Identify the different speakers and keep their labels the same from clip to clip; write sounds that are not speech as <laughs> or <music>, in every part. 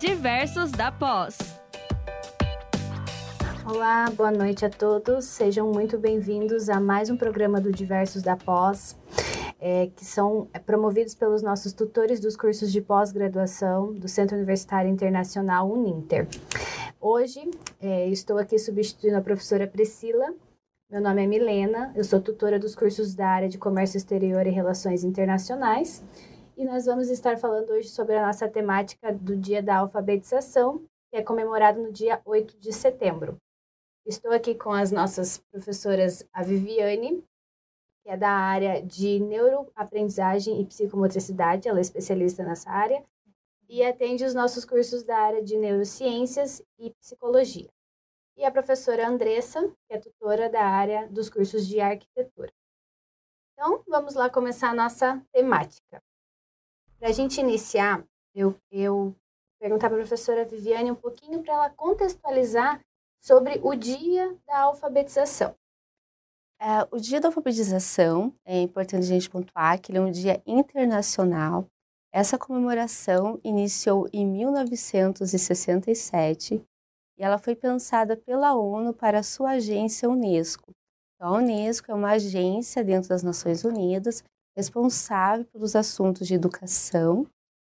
Speaker 1: Diversos da Pós.
Speaker 2: Olá, boa noite a todos. Sejam muito bem-vindos a mais um programa do Diversos da Pós, é, que são promovidos pelos nossos tutores dos cursos de pós-graduação do Centro Universitário Internacional Uninter. Hoje é, estou aqui substituindo a professora Priscila. Meu nome é Milena, eu sou tutora dos cursos da área de Comércio Exterior e Relações Internacionais e nós vamos estar falando hoje sobre a nossa temática do Dia da Alfabetização, que é comemorado no dia 8 de setembro. Estou aqui com as nossas professoras, a Viviane, que é da área de neuroaprendizagem e psicomotricidade, ela é especialista nessa área, e atende os nossos cursos da área de neurociências e psicologia. E a professora Andressa, que é tutora da área dos cursos de arquitetura. Então, vamos lá começar a nossa temática. Para a gente iniciar, eu, eu perguntar para a professora Viviane um pouquinho para ela contextualizar sobre o dia da alfabetização.
Speaker 3: É, o dia da alfabetização, é importante a gente pontuar que ele é um dia internacional. Essa comemoração iniciou em 1967 e ela foi pensada pela ONU para sua agência Unesco. Então, a Unesco é uma agência dentro das Nações Unidas responsável pelos assuntos de educação,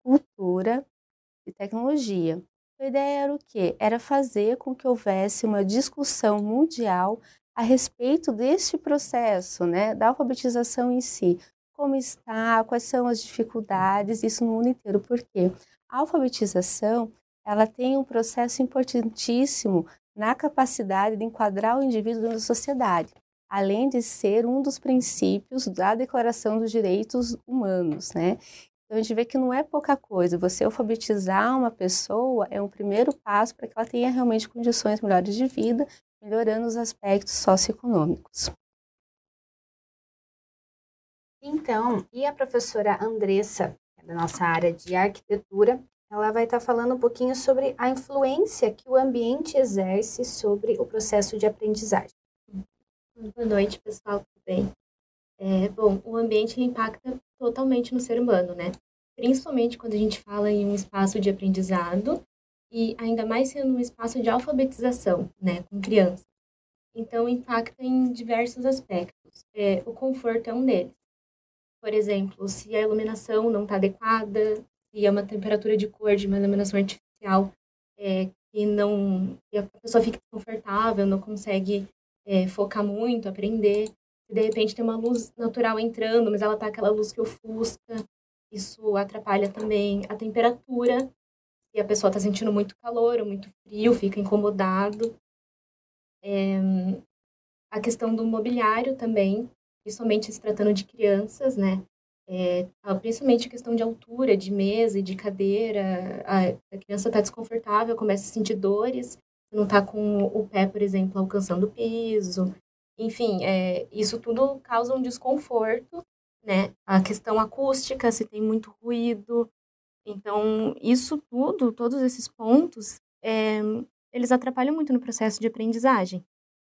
Speaker 3: cultura e tecnologia. A ideia era o quê? Era fazer com que houvesse uma discussão mundial a respeito deste processo, né, da alfabetização em si. Como está, quais são as dificuldades, isso no mundo inteiro. Por quê? A alfabetização, ela tem um processo importantíssimo na capacidade de enquadrar o indivíduo na sociedade além de ser um dos princípios da Declaração dos Direitos Humanos, né? Então a gente vê que não é pouca coisa. Você alfabetizar uma pessoa é um primeiro passo para que ela tenha realmente condições melhores de vida, melhorando os aspectos socioeconômicos.
Speaker 2: Então, e a professora Andressa, é da nossa área de arquitetura, ela vai estar falando um pouquinho sobre a influência que o ambiente exerce sobre o processo de aprendizagem.
Speaker 4: Boa noite, pessoal, tudo bem? É, bom, o ambiente impacta totalmente no ser humano, né? Principalmente quando a gente fala em um espaço de aprendizado e ainda mais sendo um espaço de alfabetização, né, com crianças. Então, impacta em diversos aspectos. É, o conforto é um deles. Por exemplo, se a iluminação não está adequada, se é uma temperatura de cor de uma iluminação artificial é, que não a pessoa fica desconfortável, não consegue é, focar muito, aprender. Se de repente tem uma luz natural entrando, mas ela tá aquela luz que ofusca, isso atrapalha também a temperatura. Se a pessoa está sentindo muito calor ou muito frio, fica incomodado. É, a questão do mobiliário também, principalmente se tratando de crianças, né? É, principalmente a questão de altura, de mesa e de cadeira. A, a criança está desconfortável, começa a sentir dores, não está com o pé, por exemplo, alcançando o piso. Enfim, é, isso tudo causa um desconforto, né? A questão acústica, se tem muito ruído. Então, isso tudo, todos esses pontos, é, eles atrapalham muito no processo de aprendizagem.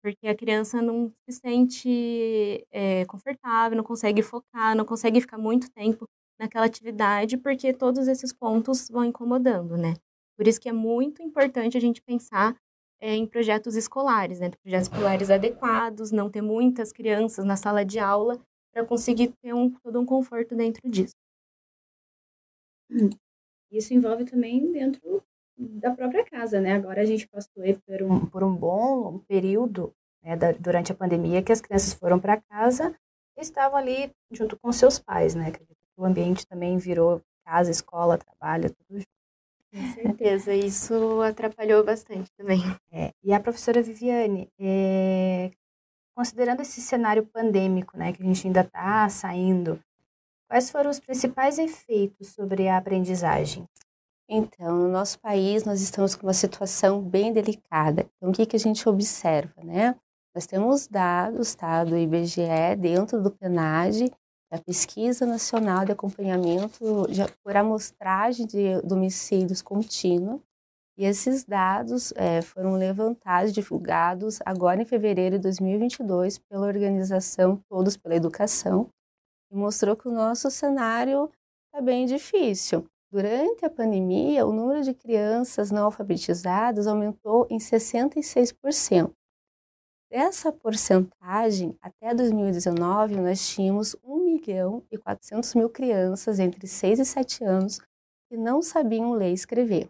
Speaker 4: Porque a criança não se sente é, confortável, não consegue focar, não consegue ficar muito tempo naquela atividade, porque todos esses pontos vão incomodando, né? Por isso que é muito importante a gente pensar é, em projetos escolares, né? Projetos escolares adequados, não ter muitas crianças na sala de aula para conseguir ter um, todo um conforto dentro disso.
Speaker 2: Hum. Isso envolve também dentro da própria casa, né? Agora a gente passou por um, por um bom período né, da, durante a pandemia que as crianças foram para casa e estavam ali junto com seus pais, né? O ambiente também virou casa, escola, trabalho, tudo junto.
Speaker 4: Com <laughs> certeza, isso atrapalhou bastante também.
Speaker 2: É, e a professora Viviane, é, considerando esse cenário pandêmico, né, que a gente ainda está saindo, quais foram os principais efeitos sobre a aprendizagem?
Speaker 3: Então, no nosso país, nós estamos com uma situação bem delicada. Então, o que, que a gente observa, né? Nós temos dados tá, do IBGE dentro do PNAD da Pesquisa Nacional de Acompanhamento de, por Amostragem de Domicílios Contínuo. E esses dados é, foram levantados, divulgados agora em fevereiro de 2022 pela organização Todos pela Educação, e mostrou que o nosso cenário é bem difícil. Durante a pandemia, o número de crianças não alfabetizadas aumentou em 66%. Dessa porcentagem, até 2019, nós tínhamos 1 milhão e 400 mil crianças entre 6 e 7 anos que não sabiam ler e escrever.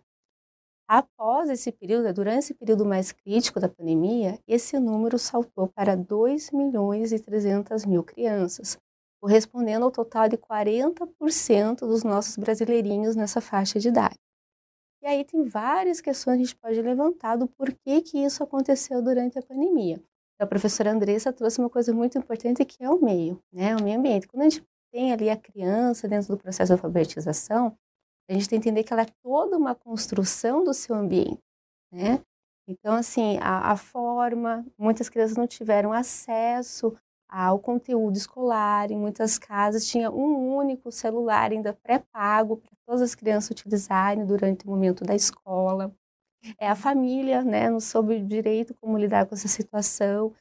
Speaker 3: Após esse período, durante esse período mais crítico da pandemia, esse número saltou para 2 milhões e 300 mil crianças, correspondendo ao total de 40% dos nossos brasileirinhos nessa faixa de idade. E aí tem várias questões que a gente pode levantar do porquê que isso aconteceu durante a pandemia. A professora Andressa trouxe uma coisa muito importante que é o meio, né? o meio ambiente. Quando a gente tem ali a criança dentro do processo de alfabetização, a gente tem que entender que ela é toda uma construção do seu ambiente, né? Então, assim, a, a forma, muitas crianças não tiveram acesso ao conteúdo escolar, em muitas casas tinha um único celular ainda pré-pago para todas as crianças utilizarem durante o momento da escola. É a família, né, não soube direito como lidar com essa situação.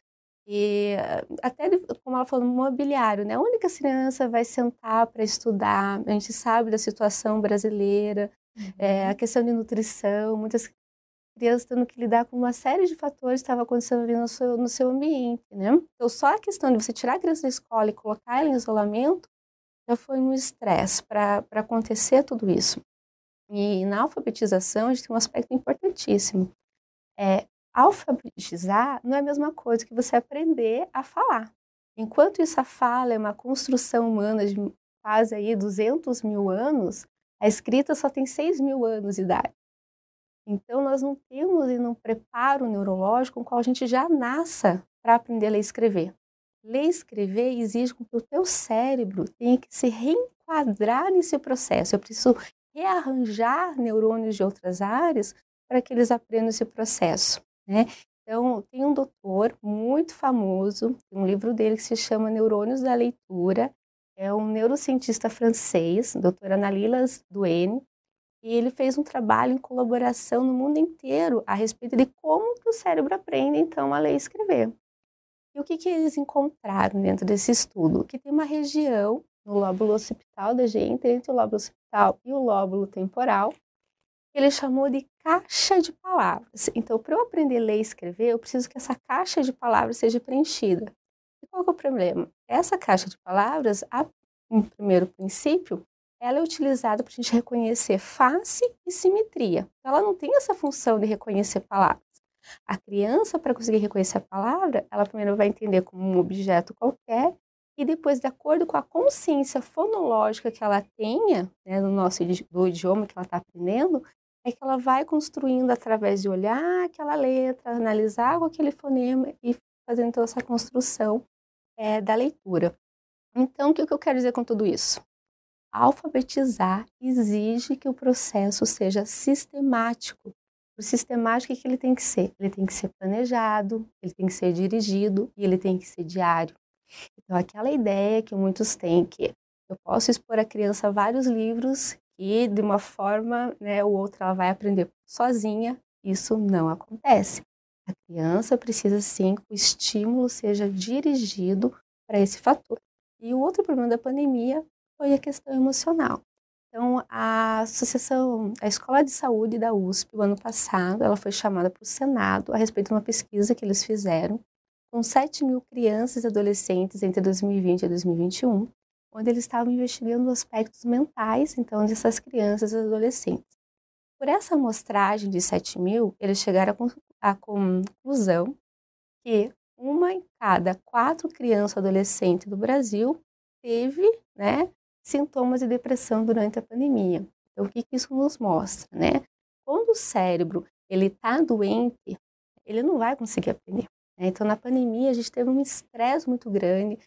Speaker 3: E até, como ela falou, no mobiliário, né? Onde que a criança vai sentar para estudar? A gente sabe da situação brasileira, uhum. é, a questão de nutrição, muitas crianças tendo que lidar com uma série de fatores que estavam acontecendo ali no seu, no seu ambiente, né? Então, só a questão de você tirar a criança da escola e colocar ela em isolamento já foi um estresse para acontecer tudo isso. E na alfabetização, a gente tem um aspecto importantíssimo. É, alfabetizar não é a mesma coisa que você aprender a falar. Enquanto essa fala é uma construção humana de quase aí 200 mil anos, a escrita só tem 6 mil anos de idade. Então, nós não temos um preparo neurológico com o qual a gente já nasça para aprender a ler e escrever. Ler e escrever exige que o teu cérebro tenha que se reenquadrar nesse processo. Eu preciso rearranjar neurônios de outras áreas para que eles aprendam esse processo. Né? Então, tem um doutor muito famoso, um livro dele que se chama Neurônios da Leitura, é um neurocientista francês, doutor Analilas Duene, e ele fez um trabalho em colaboração no mundo inteiro a respeito de como que o cérebro aprende, então, a ler e escrever. E o que, que eles encontraram dentro desse estudo? Que tem uma região no lóbulo occipital da gente, entre o lóbulo e o lóbulo temporal, ele chamou de caixa de palavras. Então, para eu aprender a ler e escrever, eu preciso que essa caixa de palavras seja preenchida. E qual é o problema? Essa caixa de palavras, a primeiro princípio, ela é utilizada para a gente reconhecer face e simetria. Ela não tem essa função de reconhecer palavras. A criança, para conseguir reconhecer a palavra, ela primeiro vai entender como um objeto qualquer e depois, de acordo com a consciência fonológica que ela tenha, né, no nosso do idioma que ela está aprendendo, é que ela vai construindo através de olhar aquela letra, analisar aquele fonema e fazendo toda essa construção é, da leitura. Então, o que eu quero dizer com tudo isso? Alfabetizar exige que o processo seja sistemático. O sistemático, o que ele tem que ser? Ele tem que ser planejado, ele tem que ser dirigido e ele tem que ser diário. Então, aquela ideia que muitos têm que eu posso expor à criança vários livros e de uma forma né, ou outra ela vai aprender sozinha. Isso não acontece. A criança precisa sim que o estímulo seja dirigido para esse fator. E o outro problema da pandemia foi a questão emocional. Então, a associação, a Escola de Saúde da USP, o ano passado, ela foi chamada para o Senado a respeito de uma pesquisa que eles fizeram com 7 mil crianças e adolescentes entre 2020 e 2021, onde eles estavam investigando aspectos mentais, então, dessas crianças e adolescentes. Por essa amostragem de 7 mil, eles chegaram à conclusão que uma em cada quatro crianças e adolescentes do Brasil teve né, sintomas de depressão durante a pandemia. Então, o que, que isso nos mostra? Né? Quando o cérebro ele está doente, ele não vai conseguir aprender. Né? Então, na pandemia, a gente teve um estresse muito grande,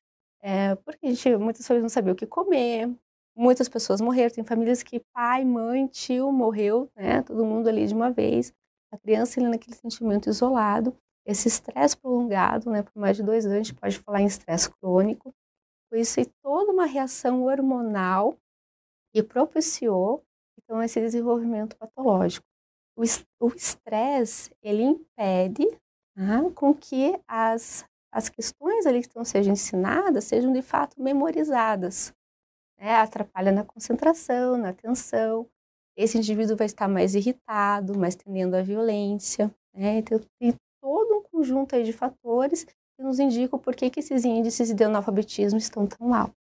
Speaker 3: é, porque a gente, muitas pessoas não sabiam o que comer, muitas pessoas morreram. Tem famílias que pai, mãe, tio morreu, né? Todo mundo ali de uma vez. A criança ali naquele sentimento isolado. Esse estresse prolongado, né? Por mais de dois anos, a gente pode falar em estresse crônico. Com isso, e toda uma reação hormonal que propiciou, então, esse desenvolvimento patológico. O estresse, ele impede com que as as questões ali que estão sendo ensinadas sejam de fato memorizadas. Né? Atrapalha na concentração, na atenção. esse indivíduo vai estar mais irritado, mais tendendo à violência. Né? Então, tem todo um conjunto aí de fatores que nos indicam por que, que esses índices de analfabetismo estão tão altos.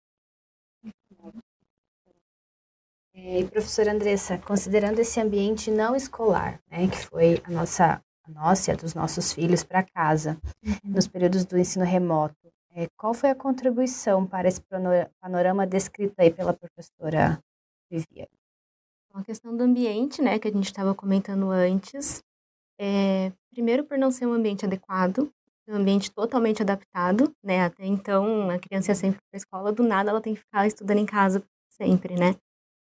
Speaker 2: É, e professora Andressa, considerando esse ambiente não escolar, né, que foi a nossa, a nossa e a dos nossos filhos para casa, uhum. nos períodos do ensino remoto, é, qual foi a contribuição para esse panorama descrito aí pela professora Viviane?
Speaker 4: A questão do ambiente, né, que a gente estava comentando antes, é, primeiro por não ser um ambiente adequado, um ambiente totalmente adaptado, né, até então a criança ia sempre para a escola, do nada ela tem que ficar estudando em casa sempre, né.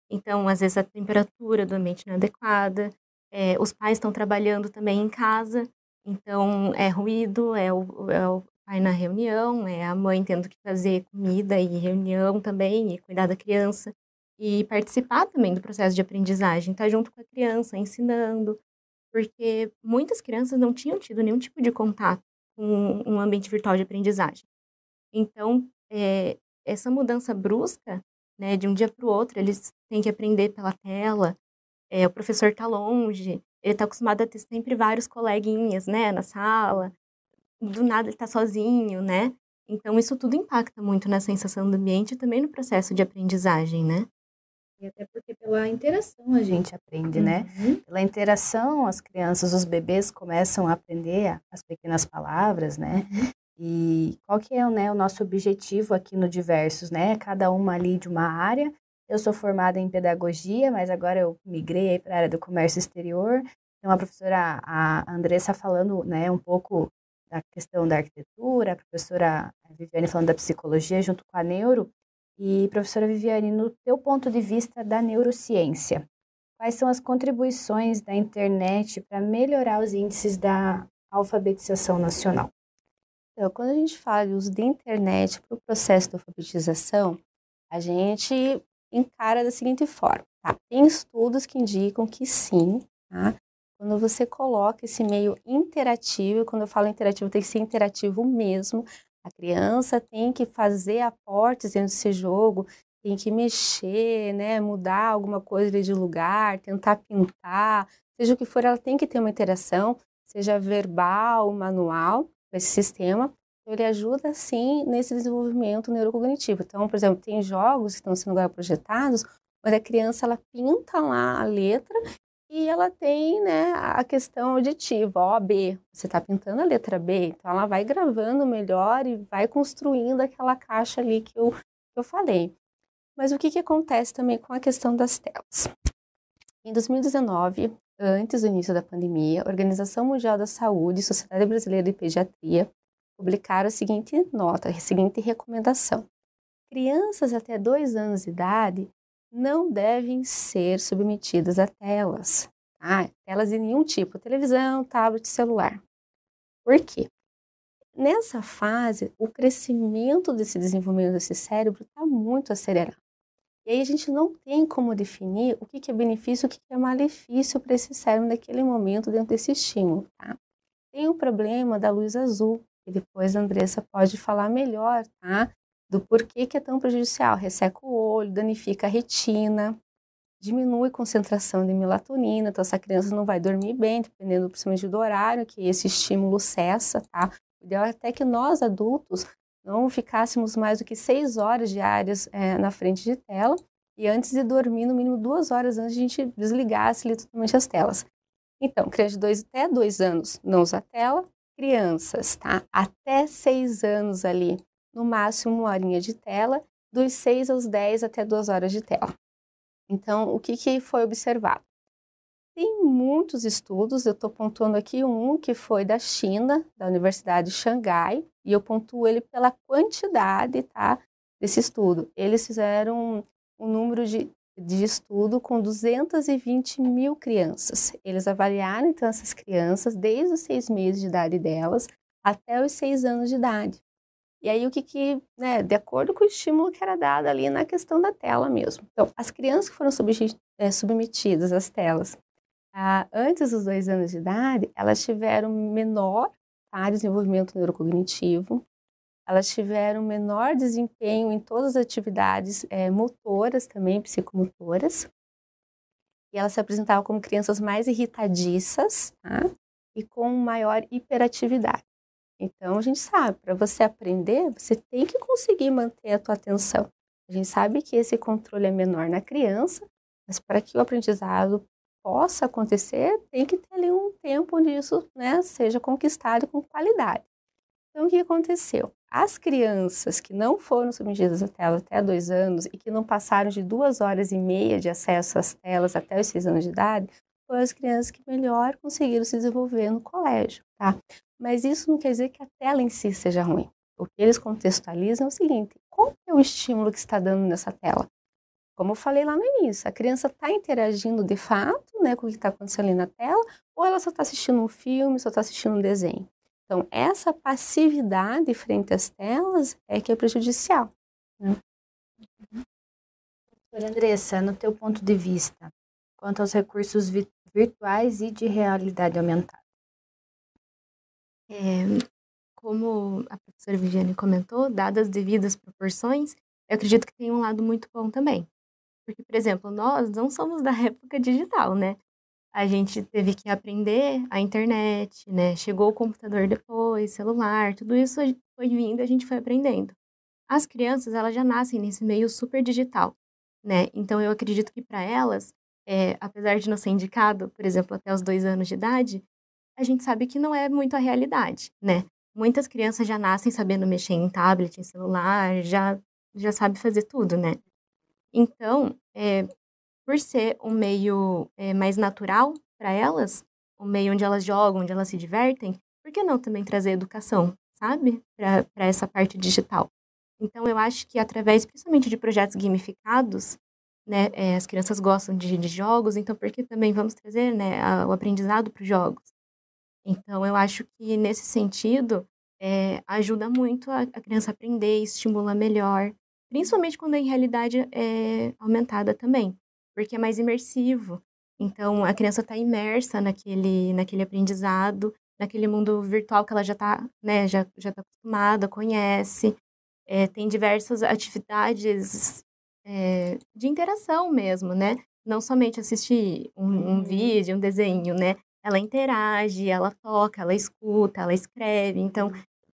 Speaker 4: Então, às vezes a temperatura do ambiente não é adequada, é, os pais estão trabalhando também em casa, então é ruído, é o, é o pai na reunião, é a mãe tendo que fazer comida e reunião também, e cuidar da criança e participar também do processo de aprendizagem, estar tá junto com a criança, ensinando, porque muitas crianças não tinham tido nenhum tipo de contato com um ambiente virtual de aprendizagem. Então, é, essa mudança brusca, né, de um dia para o outro, eles têm que aprender pela tela, é, o professor está longe, ele está acostumado a ter sempre vários coleguinhas, né, na sala, do nada ele está sozinho, né? Então, isso tudo impacta muito na sensação do ambiente e também no processo de aprendizagem, né?
Speaker 2: E até porque pela interação a gente aprende, né? uhum. né? Pela interação, as crianças, os bebês começam a aprender as pequenas palavras, né? Uhum. E qual que é né, o nosso objetivo aqui no Diversos, né? Cada uma ali de uma área. Eu sou formada em pedagogia, mas agora eu migrei para a área do comércio exterior. Então, a professora a Andressa falando né, um pouco da questão da arquitetura, a professora Viviane falando da psicologia junto com a neuro. E, professora Viviane, no teu ponto de vista da neurociência, quais são as contribuições da internet para melhorar os índices da alfabetização nacional?
Speaker 3: Então, quando a gente fala de uso da internet para o processo de alfabetização, a gente encara da seguinte forma, tá? Tem estudos que indicam que sim, tá? Quando você coloca esse meio interativo, quando eu falo interativo, tem que ser interativo mesmo, a criança tem que fazer aportes dentro desse jogo, tem que mexer, né, mudar alguma coisa de lugar, tentar pintar, seja o que for, ela tem que ter uma interação, seja verbal, manual, com esse sistema. Ele ajuda, sim, nesse desenvolvimento neurocognitivo. Então, por exemplo, tem jogos que estão sendo agora projetados, onde a criança ela pinta lá a letra e ela tem né, a questão auditiva, ó, B. Você está pintando a letra B, então ela vai gravando melhor e vai construindo aquela caixa ali que eu, que eu falei. Mas o que, que acontece também com a questão das telas? Em 2019, antes do início da pandemia, a Organização Mundial da Saúde Sociedade Brasileira de Pediatria publicaram a seguinte nota, a seguinte recomendação. Crianças até dois anos de idade não devem ser submetidas a telas, tá? Telas de nenhum tipo, televisão, tablet, celular. Por quê? Nessa fase, o crescimento desse desenvolvimento desse cérebro está muito acelerado. E aí a gente não tem como definir o que, que é benefício e o que, que é malefício para esse cérebro naquele momento dentro desse estímulo, tá? Tem o problema da luz azul, que depois a Andressa pode falar melhor, tá? do porquê que é tão prejudicial. Resseca o olho, danifica a retina, diminui a concentração de melatonina, então essa criança não vai dormir bem, dependendo principalmente do horário que esse estímulo cessa, tá? O ideal é até que nós adultos não ficássemos mais do que seis horas diárias é, na frente de tela e antes de dormir, no mínimo duas horas antes, a gente desligasse ali, totalmente as telas. Então, criança de dois até dois anos não usa tela, crianças, tá? Até seis anos ali no máximo uma horinha de tela, dos 6 aos 10 até 2 horas de tela. Então, o que, que foi observado? Tem muitos estudos, eu estou pontuando aqui um que foi da China, da Universidade de Xangai, e eu pontuo ele pela quantidade tá, desse estudo. Eles fizeram um número de, de estudo com 220 mil crianças. Eles avaliaram, então, essas crianças desde os seis meses de idade delas até os seis anos de idade. E aí, o que que, né, de acordo com o estímulo que era dado ali na questão da tela mesmo. Então, as crianças que foram é, submetidas às telas ah, antes dos dois anos de idade, elas tiveram menor tá, desenvolvimento neurocognitivo, elas tiveram menor desempenho em todas as atividades é, motoras também, psicomotoras, e elas se apresentavam como crianças mais irritadiças, tá? E com maior hiperatividade. Então, a gente sabe, para você aprender, você tem que conseguir manter a tua atenção. A gente sabe que esse controle é menor na criança, mas para que o aprendizado possa acontecer, tem que ter ali um tempo onde isso né, seja conquistado com qualidade. Então, o que aconteceu? As crianças que não foram submetidas à tela até dois anos e que não passaram de duas horas e meia de acesso às telas até os seis anos de idade, foram as crianças que melhor conseguiram se desenvolver no colégio, tá? Mas isso não quer dizer que a tela em si seja ruim. O que eles contextualizam é o seguinte: qual é o estímulo que está dando nessa tela? Como eu falei lá no início, a criança está interagindo de fato né, com o que está acontecendo ali na tela, ou ela só está assistindo um filme, só está assistindo um desenho. Então, essa passividade frente às telas é que é prejudicial. Né?
Speaker 2: Andressa, no teu ponto de vista, quanto aos recursos vi virtuais e de realidade aumentada?
Speaker 4: É, como a professora Viviane comentou, dadas as devidas proporções, eu acredito que tem um lado muito bom também. Porque, por exemplo, nós não somos da <laughs> época digital, né? A gente teve que aprender a internet, né? Chegou o computador depois, celular, tudo isso foi vindo e a gente foi aprendendo. As crianças, elas já nascem nesse meio super digital, né? Então, eu acredito que para elas, é, apesar de não ser indicado, por exemplo, até os dois anos de idade, a gente sabe que não é muito a realidade, né? Muitas crianças já nascem sabendo mexer em tablet, em celular, já, já sabe fazer tudo, né? Então, é, por ser um meio é, mais natural para elas, um meio onde elas jogam, onde elas se divertem, por que não também trazer educação, sabe? Para essa parte digital. Então, eu acho que através, principalmente de projetos gamificados, né, é, as crianças gostam de, de, jogos, então por que também vamos trazer né, a, o aprendizado para os jogos? Então, eu acho que nesse sentido, é, ajuda muito a, a, criança aprender, estimula melhor, principalmente quando a realidade é aumentada também porque é mais imersivo. Então, a criança está imersa naquele, naquele aprendizado, naquele mundo virtual que ela já está né, já, já tá acostumada, conhece. É, tem diversas atividades é, de interação mesmo, né? Não somente assistir um, um uhum. vídeo, um desenho, né? Ela interage, ela toca, ela escuta, ela escreve. Então,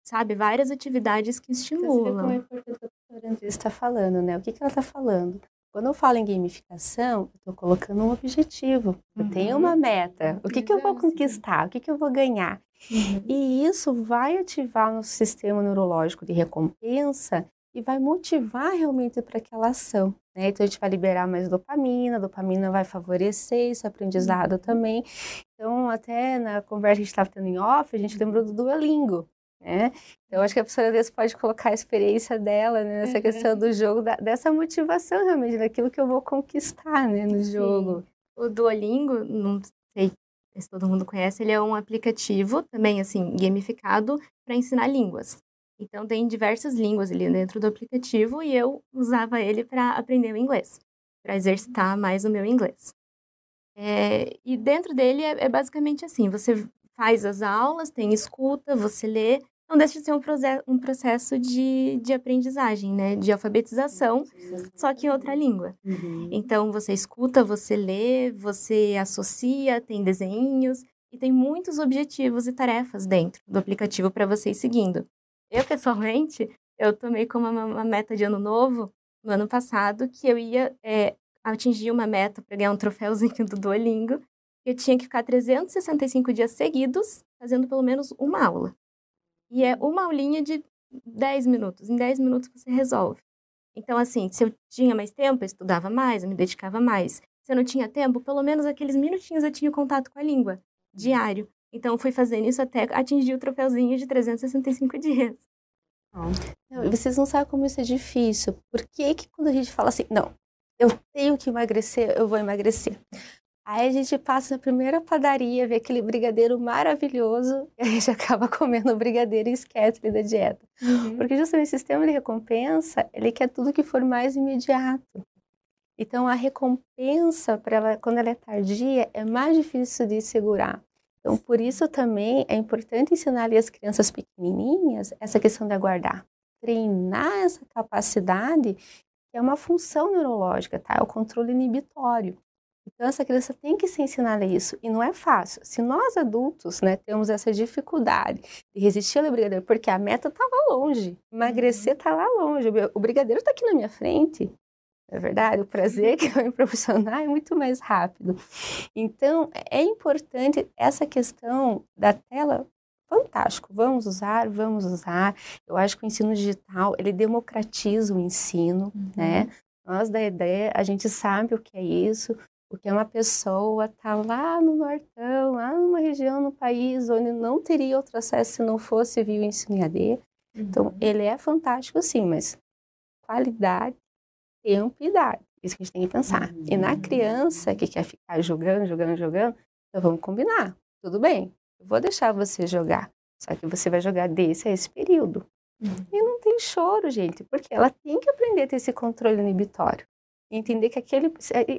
Speaker 4: sabe, várias atividades que estimulam. Você vê como é importante
Speaker 3: o que a professora Andressa está falando, né? O que, que ela está falando? Quando eu falo em gamificação, eu estou colocando um objetivo. Eu uhum. tenho uma meta. O que, que eu vou conquistar? O que, que eu vou ganhar? Uhum. E isso vai ativar o nosso sistema neurológico de recompensa e vai motivar realmente para aquela ação. Né? Então a gente vai liberar mais dopamina, dopamina vai favorecer esse aprendizado uhum. também. Então, até na conversa que a gente estava tendo em off, a gente lembrou do Duolingo. Né? Então, acho que a professora Deus pode colocar a experiência dela né, nessa uhum. questão do jogo, da, dessa motivação realmente, daquilo que eu vou conquistar né, no jogo. Sim.
Speaker 4: O Duolingo, não sei se todo mundo conhece, ele é um aplicativo também, assim, gamificado para ensinar línguas. Então, tem diversas línguas ali dentro do aplicativo e eu usava ele para aprender o inglês, para exercitar mais o meu inglês. É, e dentro dele é, é basicamente assim: você faz as aulas, tem escuta, você lê, não deixa de ser um, um processo de, de aprendizagem, né? De alfabetização, só que em outra língua. Uhum. Então, você escuta, você lê, você associa, tem desenhos e tem muitos objetivos e tarefas dentro do aplicativo para você ir seguindo. Eu, pessoalmente, eu tomei como uma, uma, meta de ano novo, no ano passado, que eu ia é, atingir uma meta para ganhar um troféuzinho do Duolingo. Eu tinha que ficar 365 dias seguidos fazendo pelo menos uma aula. E é uma aulinha de 10 minutos. Em 10 minutos você resolve. Então, assim, se eu tinha mais tempo, eu estudava mais, eu me dedicava mais. Se eu não tinha tempo, pelo menos aqueles minutinhos eu tinha contato com a língua, diário. Então, fui fazendo isso até atingir o troféuzinho de 365 <laughs> dias.
Speaker 3: Não, vocês não sabem como isso é difícil. Por que, que quando a gente fala assim, não, eu tenho que emagrecer, eu vou emagrecer. Aí a gente passa na primeira padaria, vê aquele brigadeiro maravilhoso, e <laughs> a gente acaba comendo o brigadeiro e esquece da dieta. Uhum. Porque justamente o sistema de recompensa, ele quer tudo que for mais imediato. Então a recompensa, para ela, quando ela é tardia, é mais difícil de segurar. Então por isso também é importante ensinar ali as crianças pequenininhas essa questão de aguardar. Treinar essa capacidade, que é uma função neurológica, tá? É o controle inibitório. Então, essa criança tem que ser ensinada isso. E não é fácil. Se nós adultos né, temos essa dificuldade de resistir ao brigadeiro, porque a meta está lá longe, emagrecer está lá longe, o brigadeiro está aqui na minha frente. É verdade, o prazer que vai me proporcionar é muito mais rápido. Então, é importante essa questão da tela fantástico. Vamos usar, vamos usar. Eu acho que o ensino digital, ele democratiza o ensino, uhum. né? Nós da ideia, a gente sabe o que é isso, porque uma pessoa tá lá no nortão, lá numa região no país onde não teria outro acesso se não fosse via o ensino EAD. Então, uhum. Ele é fantástico sim, mas qualidade, tempo e idade. Isso que a gente tem que pensar. Uhum. E na criança que quer ficar jogando, jogando, jogando, então vamos combinar. Tudo bem, eu vou deixar você jogar. Só que você vai jogar desse a esse período. Uhum. E não tem choro, gente, porque ela tem que aprender a ter esse controle inibitório. Entender que aquele.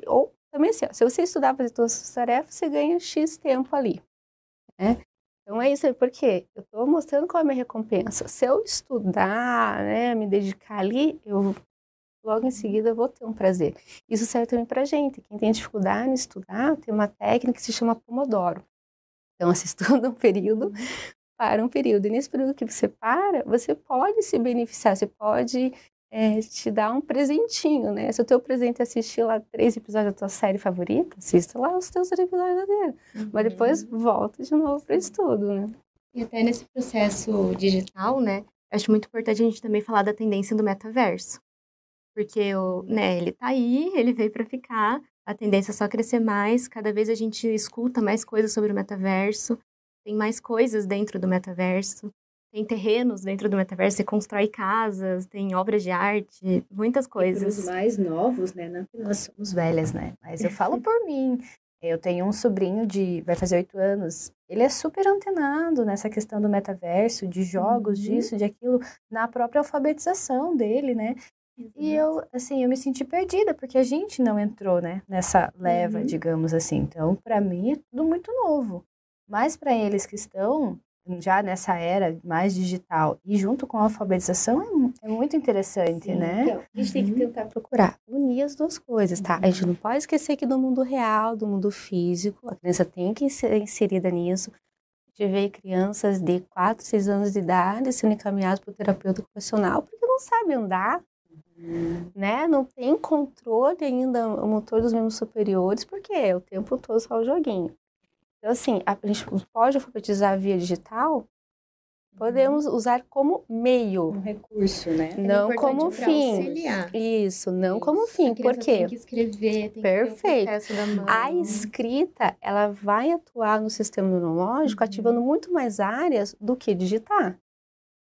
Speaker 3: Ou também assim, ó, se você estudar fazer todas as tarefas, você ganha X tempo ali. Né? Então é isso aí, porque eu estou mostrando qual é a minha recompensa. Se eu estudar, né, me dedicar ali, eu logo em seguida eu vou ter um prazer. Isso serve também para gente. Quem tem dificuldade em estudar, tem uma técnica que se chama Pomodoro. Então, <laughs> você estuda um período, para um período. E nesse período que você para, você pode se beneficiar, você pode é, te dar um presentinho, né? Se o teu presente é assistir lá três episódios da tua série favorita, assista lá os teus episódios da dele. Uhum. Mas depois volta de novo para o estudo, né?
Speaker 4: E até nesse processo digital, né? Acho muito importante a gente também falar da tendência do metaverso. Porque o, né, ele tá aí, ele veio para ficar, a tendência é só crescer mais, cada vez a gente escuta mais coisas sobre o metaverso, tem mais coisas dentro do metaverso tem terrenos dentro do metaverso, você constrói casas, tem obras de arte, muitas coisas.
Speaker 2: E os mais novos, né? Não que nós somos velhas, né? Mas eu falo <laughs> por mim. Eu tenho um sobrinho de. vai fazer oito anos. Ele é super antenado nessa questão do metaverso, de jogos, uhum. disso, de aquilo, na própria alfabetização dele, né? Exato. E eu, assim, eu me senti perdida, porque a gente não entrou, né, nessa leva, uhum. digamos assim. Então, para mim, é tudo muito novo. Mas para eles que estão já nessa era mais digital e junto com a alfabetização é, é muito interessante, Sim, né? Então,
Speaker 3: a gente uhum. tem que uhum. tentar procurar unir as duas coisas, tá? A gente não pode esquecer que do mundo real, do mundo físico, a criança tem que ser inserida nisso. A gente vê crianças de 4, 6 anos de idade sendo encaminhadas para o terapeuta ocupacional porque não sabe andar, uhum. né? Não tem controle ainda o motor dos membros superiores, porque é o tempo todo só o joguinho. Então, assim, a gente pode alfabetizar via digital, podemos usar como meio.
Speaker 2: Um recurso, né?
Speaker 3: Não é como fim. Auxiliar. Isso, não Isso. como fim. Por quê?
Speaker 4: Tem que escrever, tem
Speaker 3: Perfeito.
Speaker 4: que ter da mão.
Speaker 3: A escrita, ela vai atuar no sistema neurológico, uhum. ativando muito mais áreas do que digitar.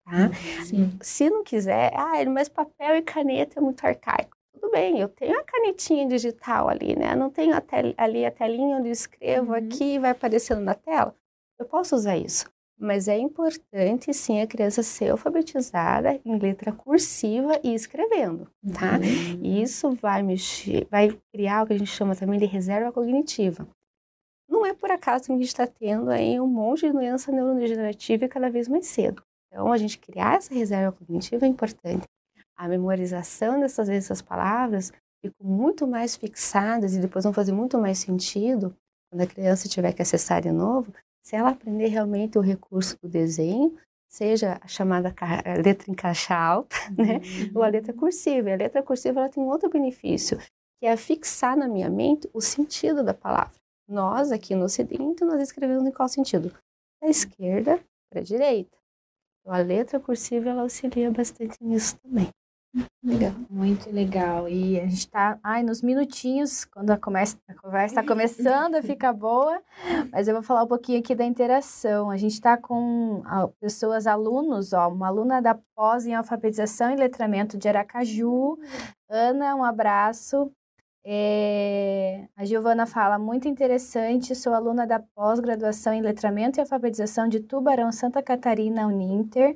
Speaker 3: Tá? Sim. Se não quiser, ah, mas papel e caneta é muito arcaico tudo bem, eu tenho a canetinha digital ali, né? Não tenho a tel ali a telinha onde eu escrevo uhum. aqui e vai aparecendo na tela. Eu posso usar isso. Mas é importante, sim, a criança ser alfabetizada em letra cursiva e escrevendo, tá? Uhum. Isso vai mexer, vai criar o que a gente chama também de reserva cognitiva. Não é por acaso que a gente está tendo aí um monte de doença neurodegenerativa cada vez mais cedo. Então, a gente criar essa reserva cognitiva é importante a memorização dessas, dessas palavras ficam muito mais fixadas e depois vão fazer muito mais sentido quando a criança tiver que acessar de novo, se ela aprender realmente o recurso do desenho, seja a chamada letra em caixa alta, <laughs> né, ou a letra cursiva. E a letra cursiva ela tem um outro benefício, que é fixar na minha mente o sentido da palavra. Nós, aqui no Ocidente, nós escrevemos em qual sentido? Da esquerda para a direita. Então, a letra cursiva ela auxilia bastante nisso também.
Speaker 2: Legal. Muito legal. E a gente está, ai, nos minutinhos, quando a, a conversa está começando <laughs> a ficar boa, mas eu vou falar um pouquinho aqui da interação. A gente está com pessoas, alunos, ó, uma aluna da pós em alfabetização e letramento de Aracaju. Ana, um abraço. É, a Giovana fala, muito interessante, sou aluna da pós-graduação em letramento e alfabetização de Tubarão, Santa Catarina, Uninter.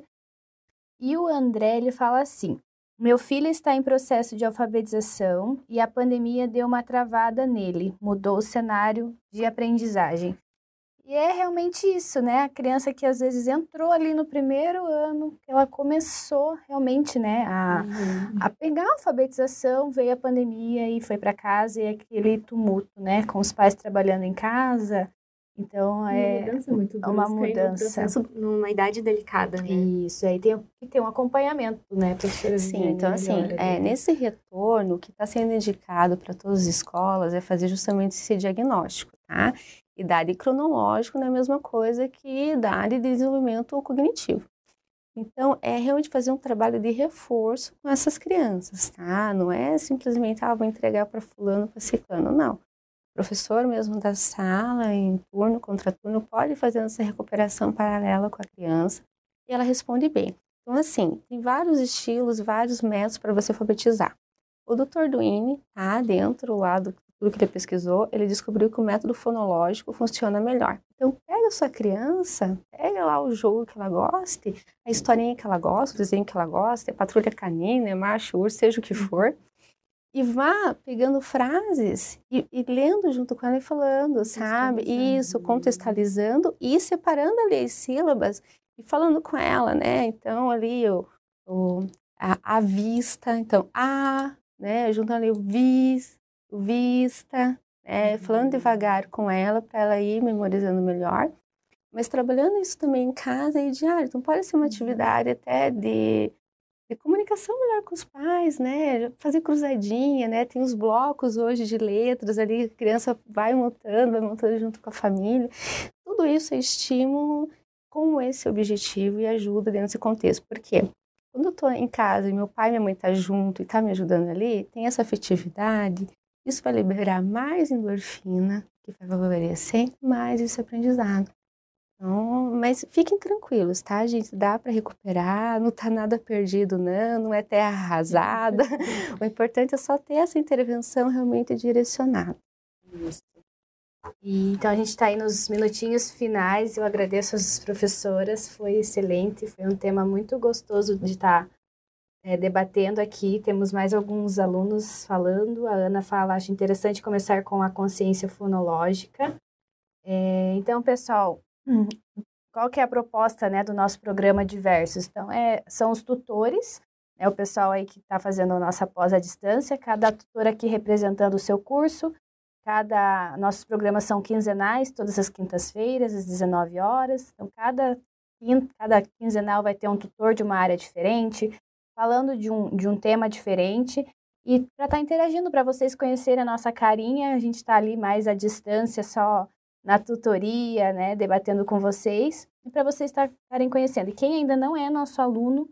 Speaker 2: E o André, ele fala assim, meu filho está em processo de alfabetização e a pandemia deu uma travada nele, mudou o cenário de aprendizagem. E é realmente isso, né? A criança que às vezes entrou ali no primeiro ano, ela começou realmente, né, a, uhum. a pegar a alfabetização, veio a pandemia e foi para casa e aquele tumulto, né, com os pais trabalhando em casa. Então é
Speaker 4: uma mudança muito brusca,
Speaker 2: uma mudança,
Speaker 4: um numa idade delicada, né?
Speaker 2: Isso, aí tem que ter um acompanhamento, né,
Speaker 3: professora Sim, então assim, é, nesse retorno, o que está sendo indicado para todas as escolas é fazer justamente esse diagnóstico, tá? Idade cronológica não é a mesma coisa que idade de desenvolvimento cognitivo. Então, é realmente fazer um trabalho de reforço com essas crianças, tá? Não é simplesmente, ah, vou entregar para fulano, para ciclano, não. Professor mesmo da sala, em turno, contraturno, pode fazer essa recuperação paralela com a criança e ela responde bem. Então, assim, tem vários estilos, vários métodos para você alfabetizar. O Dr. Duine tá dentro lá do tudo que ele pesquisou, ele descobriu que o método fonológico funciona melhor. Então, pega a sua criança, pega lá o jogo que ela goste, a historinha que ela gosta, o desenho que ela gosta, a patrulha canina, macho, urso, seja o que for, e vá pegando frases e, e lendo junto com ela e falando, sabe? Isso, contextualizando e separando ali as sílabas e falando com ela, né? Então, ali o, o a, a vista, então, a, né? Junto ali o vis, vista, é, falando uhum. devagar com ela para ela ir memorizando melhor, mas trabalhando isso também em casa e diário. Então pode ser uma uhum. atividade até de, de comunicação melhor com os pais, né? Fazer cruzadinha, né? Tem os blocos hoje de letras ali, a criança vai montando, vai montando junto com a família. Tudo isso é estímulo com esse objetivo e ajuda dentro desse contexto. Por quê? Quando eu estou em casa e meu pai e minha mãe estão tá junto e tá me ajudando ali, tem essa afetividade, isso vai liberar mais endorfina, que vai favorecer mais esse aprendizado. Então, mas fiquem tranquilos, tá, gente? Dá para recuperar, não tá nada perdido, não, não é terra arrasada. <laughs> o importante é só ter essa intervenção realmente direcionada.
Speaker 2: Isso. E, então a gente está aí nos minutinhos finais. Eu agradeço às professoras, foi excelente, foi um tema muito gostoso de estar tá é, debatendo aqui. Temos mais alguns alunos falando. A Ana fala, acho interessante começar com a consciência fonológica. É, então, pessoal, qual que é a proposta né, do nosso programa Diversos? Então, é, são os tutores, né, o pessoal aí que está fazendo a nossa pós à distância, cada tutor aqui representando o seu curso. Cada, nossos programas são quinzenais, todas as quintas-feiras, às 19 horas. Então, cada, cada quinzenal vai ter um tutor de uma área diferente, falando de um, de um tema diferente e para estar tá interagindo, para vocês conhecerem a nossa carinha, a gente está ali mais à distância, só na tutoria, né, debatendo com vocês, e para vocês estarem conhecendo. E quem ainda não é nosso aluno,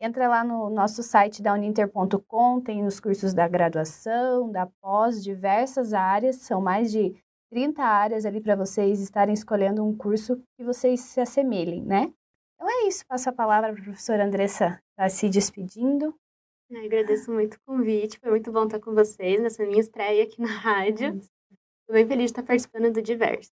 Speaker 2: entra lá no nosso site da uninter.com, tem os cursos da graduação, da pós, diversas áreas, são mais de 30 áreas ali para vocês estarem escolhendo um curso que vocês se assemelhem, né? Então é isso, passo a palavra para a professora Andressa tá se despedindo.
Speaker 4: Eu agradeço muito o convite, foi muito bom estar com vocês nessa minha estreia aqui na rádio. Estou bem feliz de estar participando do Diversos.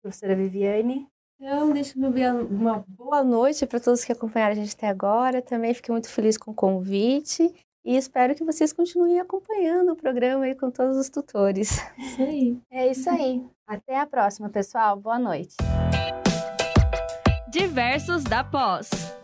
Speaker 2: Professora Viviane.
Speaker 3: Então, deixa eu ver uma boa noite para todos que acompanharam a gente até agora. Também fiquei muito feliz com o convite e espero que vocês continuem acompanhando o programa aí com todos os tutores.
Speaker 2: Isso aí. É isso aí. Até a próxima, pessoal. Boa noite.
Speaker 1: Diversos da Pós.